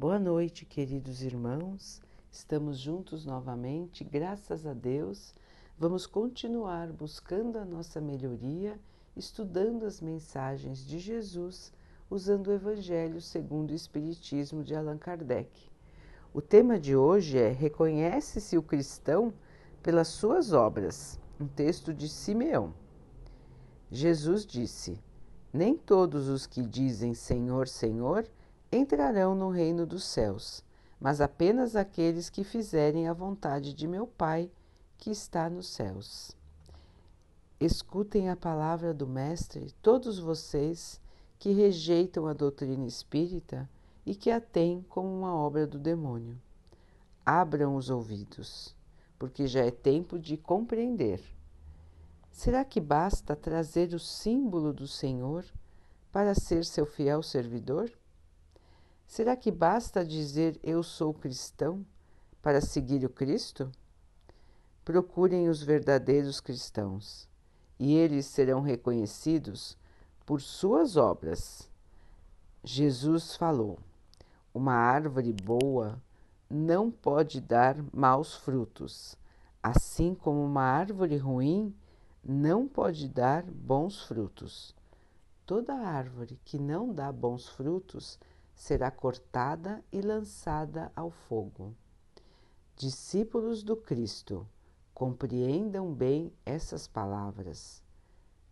Boa noite, queridos irmãos. Estamos juntos novamente, graças a Deus. Vamos continuar buscando a nossa melhoria, estudando as mensagens de Jesus, usando o Evangelho segundo o Espiritismo de Allan Kardec. O tema de hoje é Reconhece-se o cristão pelas suas obras, um texto de Simeão. Jesus disse: Nem todos os que dizem Senhor, Senhor entrarão no reino dos céus, mas apenas aqueles que fizerem a vontade de meu Pai que está nos céus. Escutem a palavra do Mestre, todos vocês que rejeitam a doutrina espírita e que a têm como uma obra do demônio. Abram os ouvidos, porque já é tempo de compreender. Será que basta trazer o símbolo do Senhor para ser seu fiel servidor? Será que basta dizer eu sou cristão para seguir o Cristo? Procurem os verdadeiros cristãos, e eles serão reconhecidos por suas obras. Jesus falou: Uma árvore boa não pode dar maus frutos, assim como uma árvore ruim não pode dar bons frutos. Toda árvore que não dá bons frutos será cortada e lançada ao fogo. Discípulos do Cristo, compreendam bem essas palavras.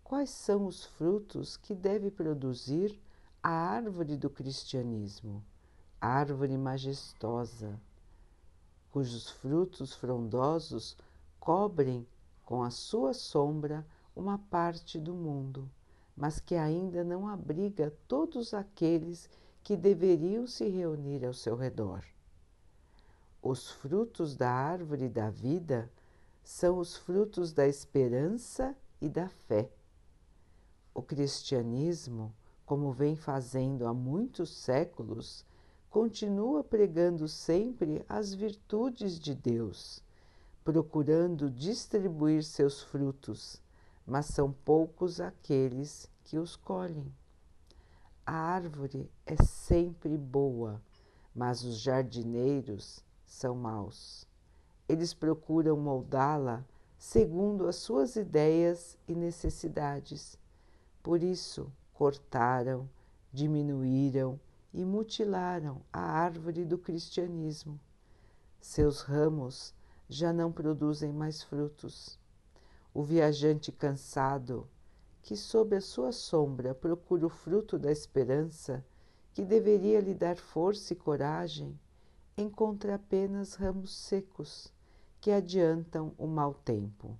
Quais são os frutos que deve produzir a árvore do cristianismo, árvore majestosa, cujos frutos frondosos cobrem com a sua sombra uma parte do mundo, mas que ainda não abriga todos aqueles que deveriam se reunir ao seu redor. Os frutos da árvore da vida são os frutos da esperança e da fé. O cristianismo, como vem fazendo há muitos séculos, continua pregando sempre as virtudes de Deus procurando distribuir seus frutos, mas são poucos aqueles que os colhem. A árvore é sempre boa, mas os jardineiros são maus. Eles procuram moldá-la segundo as suas ideias e necessidades. Por isso, cortaram, diminuíram e mutilaram a árvore do cristianismo. Seus ramos já não produzem mais frutos. O viajante cansado, que sob a sua sombra procura o fruto da esperança, que deveria lhe dar força e coragem, encontra apenas ramos secos que adiantam o mau tempo.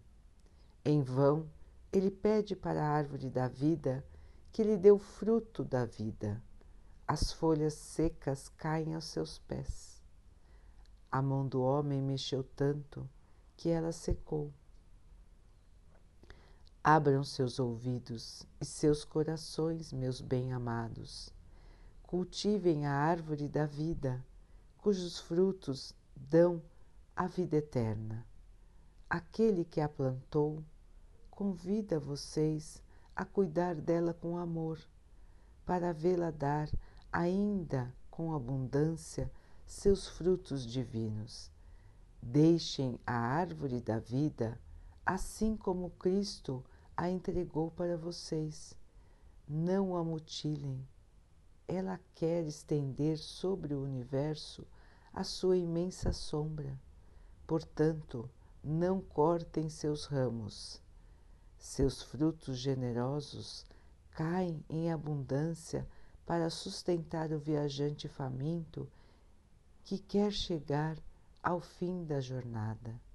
Em vão, ele pede para a árvore da vida que lhe dê o fruto da vida. As folhas secas caem aos seus pés. A mão do homem mexeu tanto que ela secou. Abram seus ouvidos e seus corações, meus bem-amados. Cultivem a árvore da vida, cujos frutos dão a vida eterna. Aquele que a plantou convida vocês a cuidar dela com amor, para vê-la dar ainda com abundância seus frutos divinos. Deixem a árvore da vida assim como Cristo a entregou para vocês. Não a mutilem. Ela quer estender sobre o universo a sua imensa sombra. Portanto, não cortem seus ramos. Seus frutos generosos caem em abundância para sustentar o viajante faminto que quer chegar ao fim da jornada.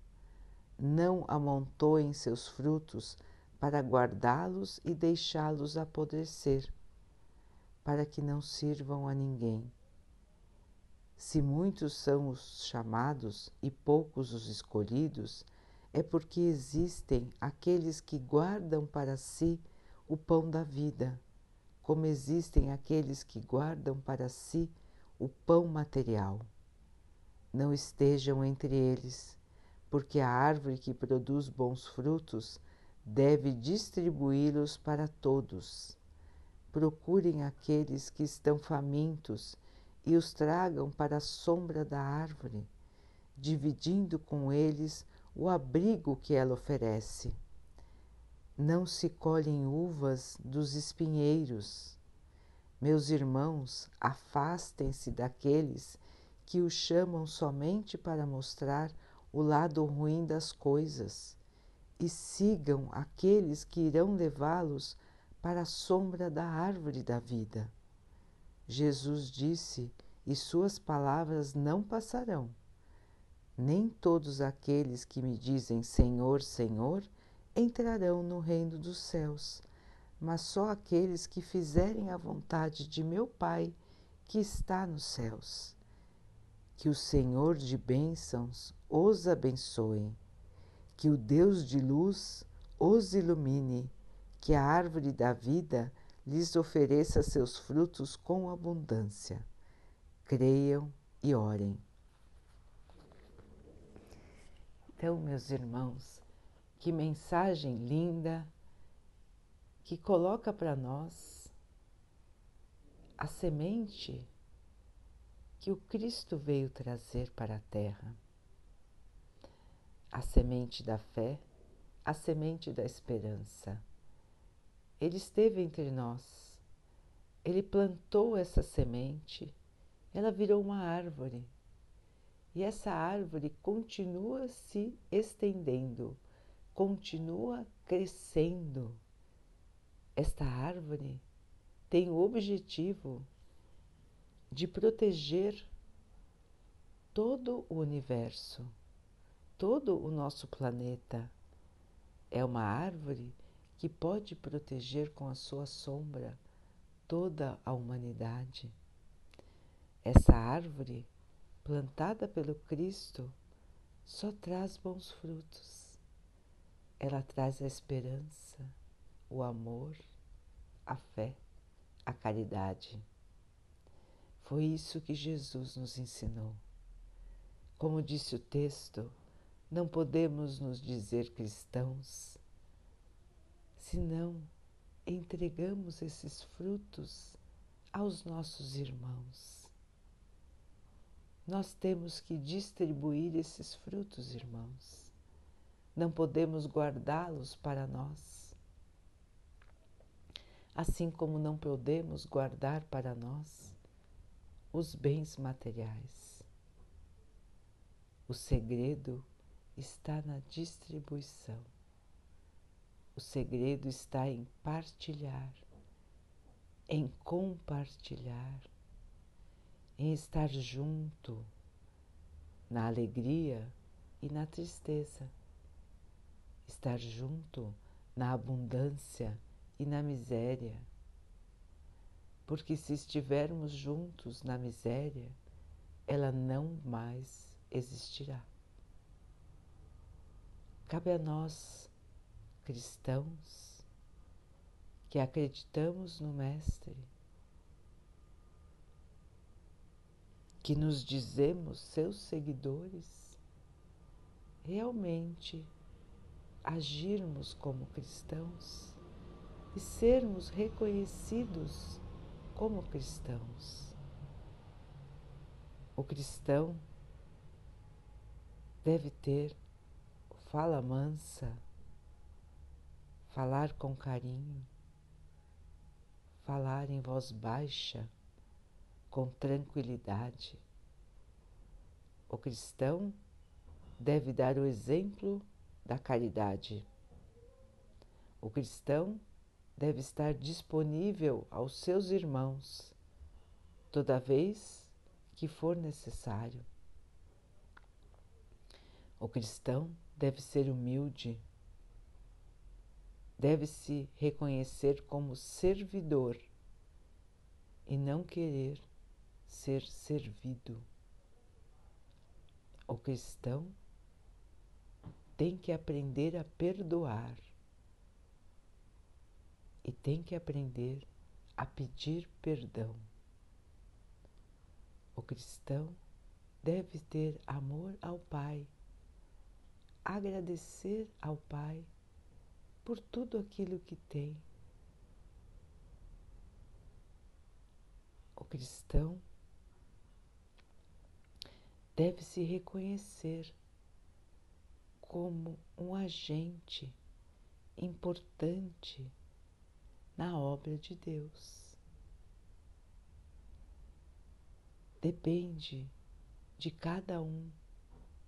Não amontoem seus frutos para guardá-los e deixá-los apodrecer, para que não sirvam a ninguém. Se muitos são os chamados e poucos os escolhidos, é porque existem aqueles que guardam para si o pão da vida, como existem aqueles que guardam para si o pão material não estejam entre eles, porque a árvore que produz bons frutos deve distribuí-los para todos. Procurem aqueles que estão famintos e os tragam para a sombra da árvore, dividindo com eles o abrigo que ela oferece. Não se colhem uvas dos espinheiros. Meus irmãos, afastem-se daqueles que o chamam somente para mostrar o lado ruim das coisas e sigam aqueles que irão levá-los para a sombra da árvore da vida. Jesus disse, e suas palavras não passarão. Nem todos aqueles que me dizem Senhor, Senhor entrarão no reino dos céus, mas só aqueles que fizerem a vontade de meu Pai que está nos céus. Que o Senhor de bênçãos os abençoe, que o Deus de luz os ilumine, que a árvore da vida lhes ofereça seus frutos com abundância. Creiam e orem. Então, meus irmãos, que mensagem linda que coloca para nós a semente que o Cristo veio trazer para a terra. A semente da fé, a semente da esperança ele esteve entre nós. Ele plantou essa semente, ela virou uma árvore. E essa árvore continua se estendendo, continua crescendo. Esta árvore tem o objetivo de proteger todo o universo, todo o nosso planeta. É uma árvore que pode proteger com a sua sombra toda a humanidade. Essa árvore, plantada pelo Cristo, só traz bons frutos. Ela traz a esperança, o amor, a fé, a caridade. Foi isso que Jesus nos ensinou. Como disse o texto, não podemos nos dizer cristãos se não entregamos esses frutos aos nossos irmãos. Nós temos que distribuir esses frutos, irmãos. Não podemos guardá-los para nós. Assim como não podemos guardar para nós os bens materiais. O segredo está na distribuição. O segredo está em partilhar, em compartilhar, em estar junto na alegria e na tristeza, estar junto na abundância e na miséria. Porque se estivermos juntos na miséria, ela não mais existirá. Cabe a nós cristãos que acreditamos no Mestre, que nos dizemos seus seguidores, realmente agirmos como cristãos e sermos reconhecidos como cristãos. O cristão deve ter fala mansa, falar com carinho, falar em voz baixa, com tranquilidade. O cristão deve dar o exemplo da caridade. O cristão deve estar disponível aos seus irmãos toda vez que for necessário. O cristão deve ser humilde deve-se reconhecer como servidor e não querer ser servido. O cristão tem que aprender a perdoar e tem que aprender a pedir perdão. O cristão deve ter amor ao Pai, agradecer ao Pai por tudo aquilo que tem. O cristão deve se reconhecer como um agente importante na obra de Deus. Depende de cada um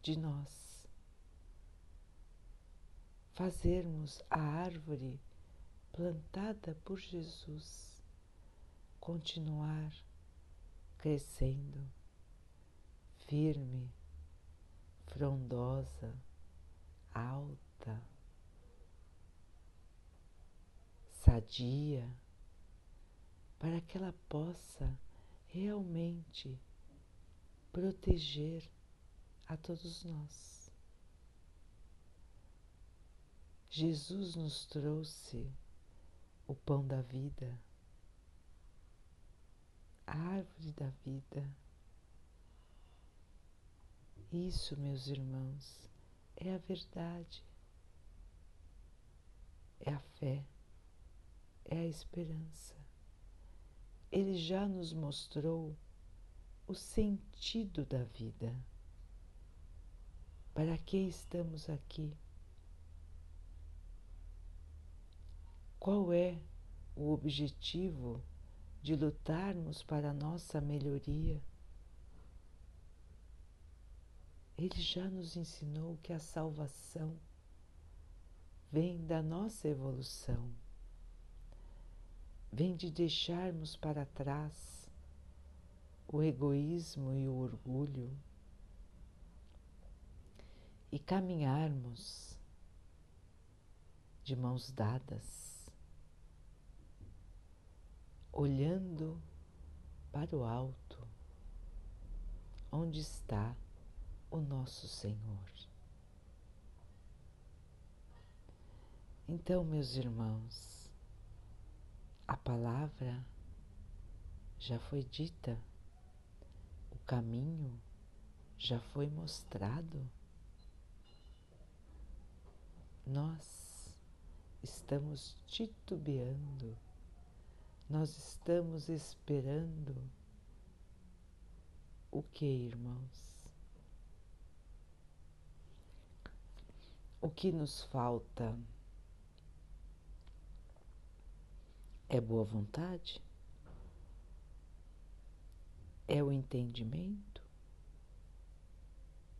de nós fazermos a árvore plantada por Jesus continuar crescendo firme, frondosa, alta, sadia, para que ela possa realmente proteger a todos nós. Jesus nos trouxe o pão da vida, a árvore da vida isso, meus irmãos, é a verdade, é a fé, é a esperança. Ele já nos mostrou o sentido da vida. Para que estamos aqui? Qual é o objetivo de lutarmos para a nossa melhoria? Ele já nos ensinou que a salvação vem da nossa evolução, vem de deixarmos para trás o egoísmo e o orgulho e caminharmos de mãos dadas, olhando para o alto, onde está o nosso Senhor. Então, meus irmãos, a palavra já foi dita, o caminho já foi mostrado. Nós estamos titubeando, nós estamos esperando o que, irmãos? O que nos falta é boa vontade? É o entendimento?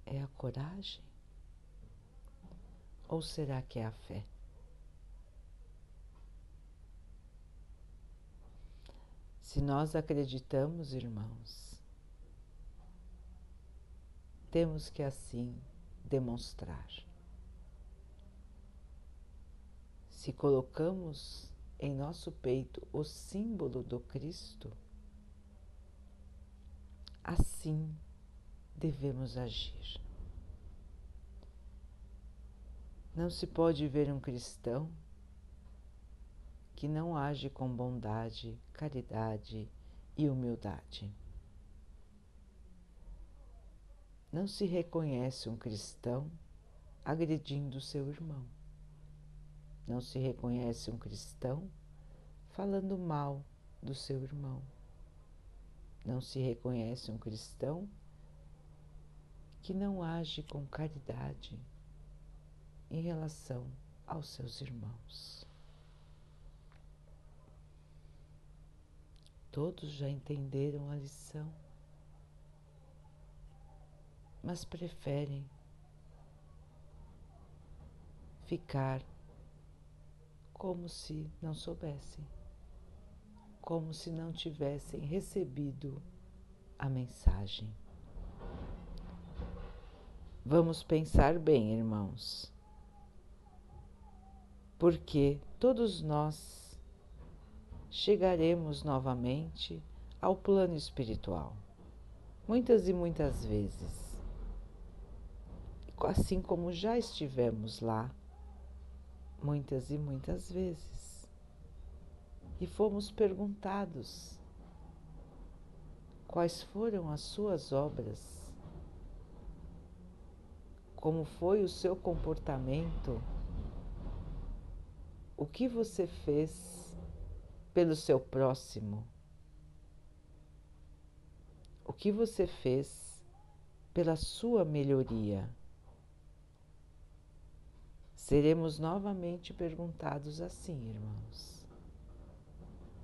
É a coragem? Ou será que é a fé? Se nós acreditamos, irmãos, temos que assim demonstrar. Se colocamos em nosso peito o símbolo do Cristo, assim devemos agir. Não se pode ver um cristão que não age com bondade, caridade e humildade. Não se reconhece um cristão agredindo seu irmão. Não se reconhece um cristão falando mal do seu irmão. Não se reconhece um cristão que não age com caridade em relação aos seus irmãos. Todos já entenderam a lição, mas preferem ficar como se não soubessem, como se não tivessem recebido a mensagem. Vamos pensar bem, irmãos, porque todos nós chegaremos novamente ao plano espiritual, muitas e muitas vezes, assim como já estivemos lá muitas e muitas vezes. E fomos perguntados quais foram as suas obras, como foi o seu comportamento, o que você fez pelo seu próximo, o que você fez pela sua melhoria. Seremos novamente perguntados assim, irmãos.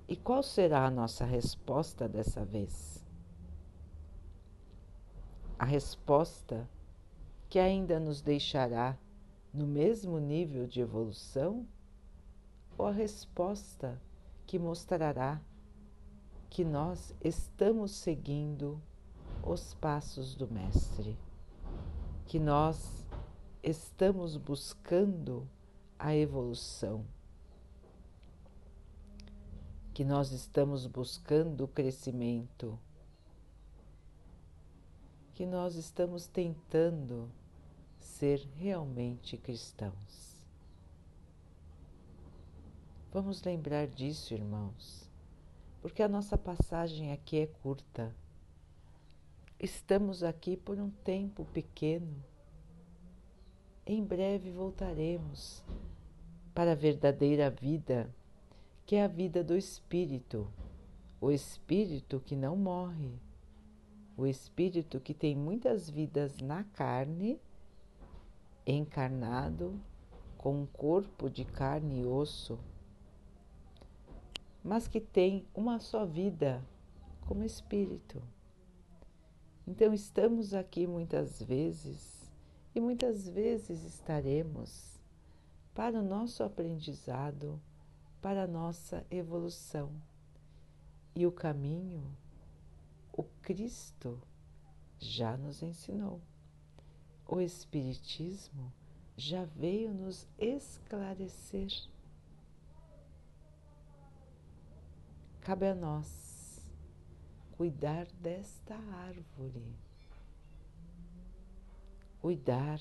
E qual será a nossa resposta dessa vez? A resposta que ainda nos deixará no mesmo nível de evolução? Ou a resposta que mostrará que nós estamos seguindo os passos do Mestre, que nós estamos buscando a evolução, que nós estamos buscando o crescimento, que nós estamos tentando ser realmente cristãos. Vamos lembrar disso, irmãos, porque a nossa passagem aqui é curta Estamos aqui por um tempo pequeno. Em breve voltaremos para a verdadeira vida, que é a vida do Espírito, o Espírito que não morre, o Espírito que tem muitas vidas na carne, encarnado, com um corpo de carne e osso, mas que tem uma só vida como Espírito. Então, estamos aqui muitas vezes e muitas vezes estaremos para o nosso aprendizado, para a nossa evolução. E o caminho, o Cristo já nos ensinou. O Espiritismo já veio nos esclarecer. Cabe a nós cuidar desta árvore, cuidar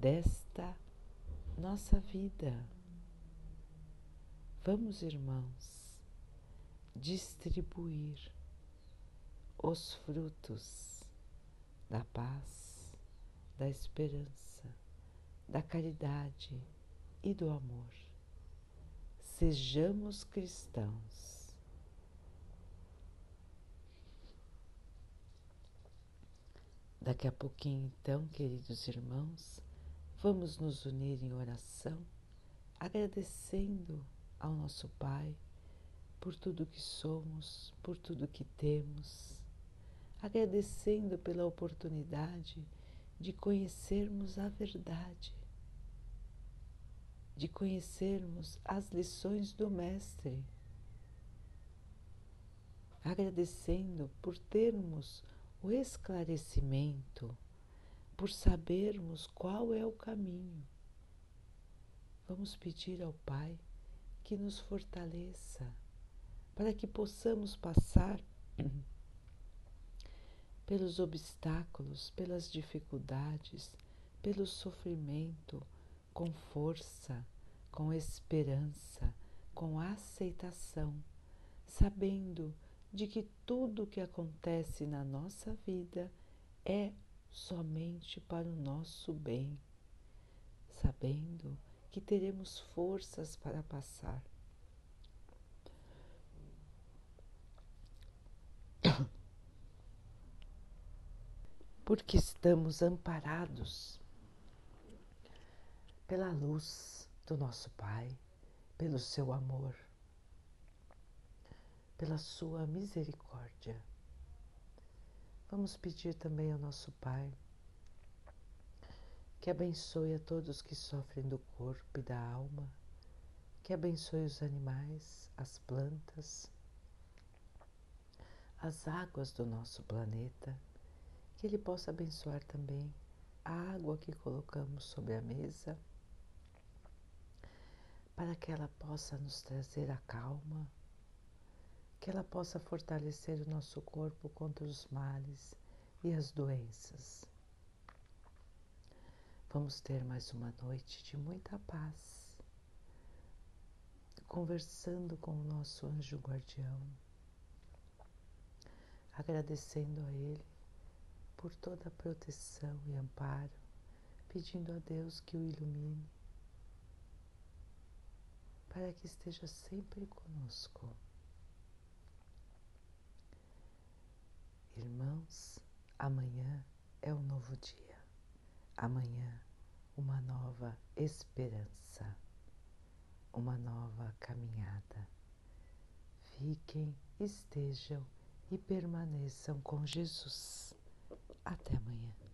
desta nossa vida. Vamos, irmãos, distribuir os frutos da paz, da esperança, da caridade e do amor. Sejamos cristãos Daqui a pouquinho, então, queridos irmãos, vamos nos unir em oração, agradecendo ao nosso Pai por tudo que somos, por tudo que temos, agradecendo pela oportunidade de conhecermos a verdade, de conhecermos as lições do Mestre, agradecendo por termos o esclarecimento, por sabermos qual é o caminho. Vamos pedir ao Pai que nos fortaleça para que possamos passar pelos obstáculos, pelas dificuldades, pelo sofrimento com força, com esperança, com aceitação, sabendo de que tudo o que acontece na nossa vida é somente para o nosso bem, sabendo que teremos forças para passar. Porque estamos amparados pela luz do nosso Pai, pelo seu amor pela sua misericórdia. Vamos pedir também ao nosso Pai que abençoe a todos que sofrem do corpo e da alma, que abençoe os animais, as plantas, as águas do nosso planeta, que Ele possa abençoar também a água que colocamos sobre a mesa, para que ela possa nos trazer a calma que ela possa fortalecer o nosso corpo contra os males e as doenças. Vamos ter mais uma noite de muita paz, conversando com o nosso anjo guardião, agradecendo a Ele por toda a proteção e amparo, pedindo a Deus que o ilumine, para que esteja sempre conosco. Irmãos, amanhã é um novo dia. Amanhã, uma nova esperança, uma nova caminhada. Fiquem, estejam e permaneçam com Jesus. Até amanhã.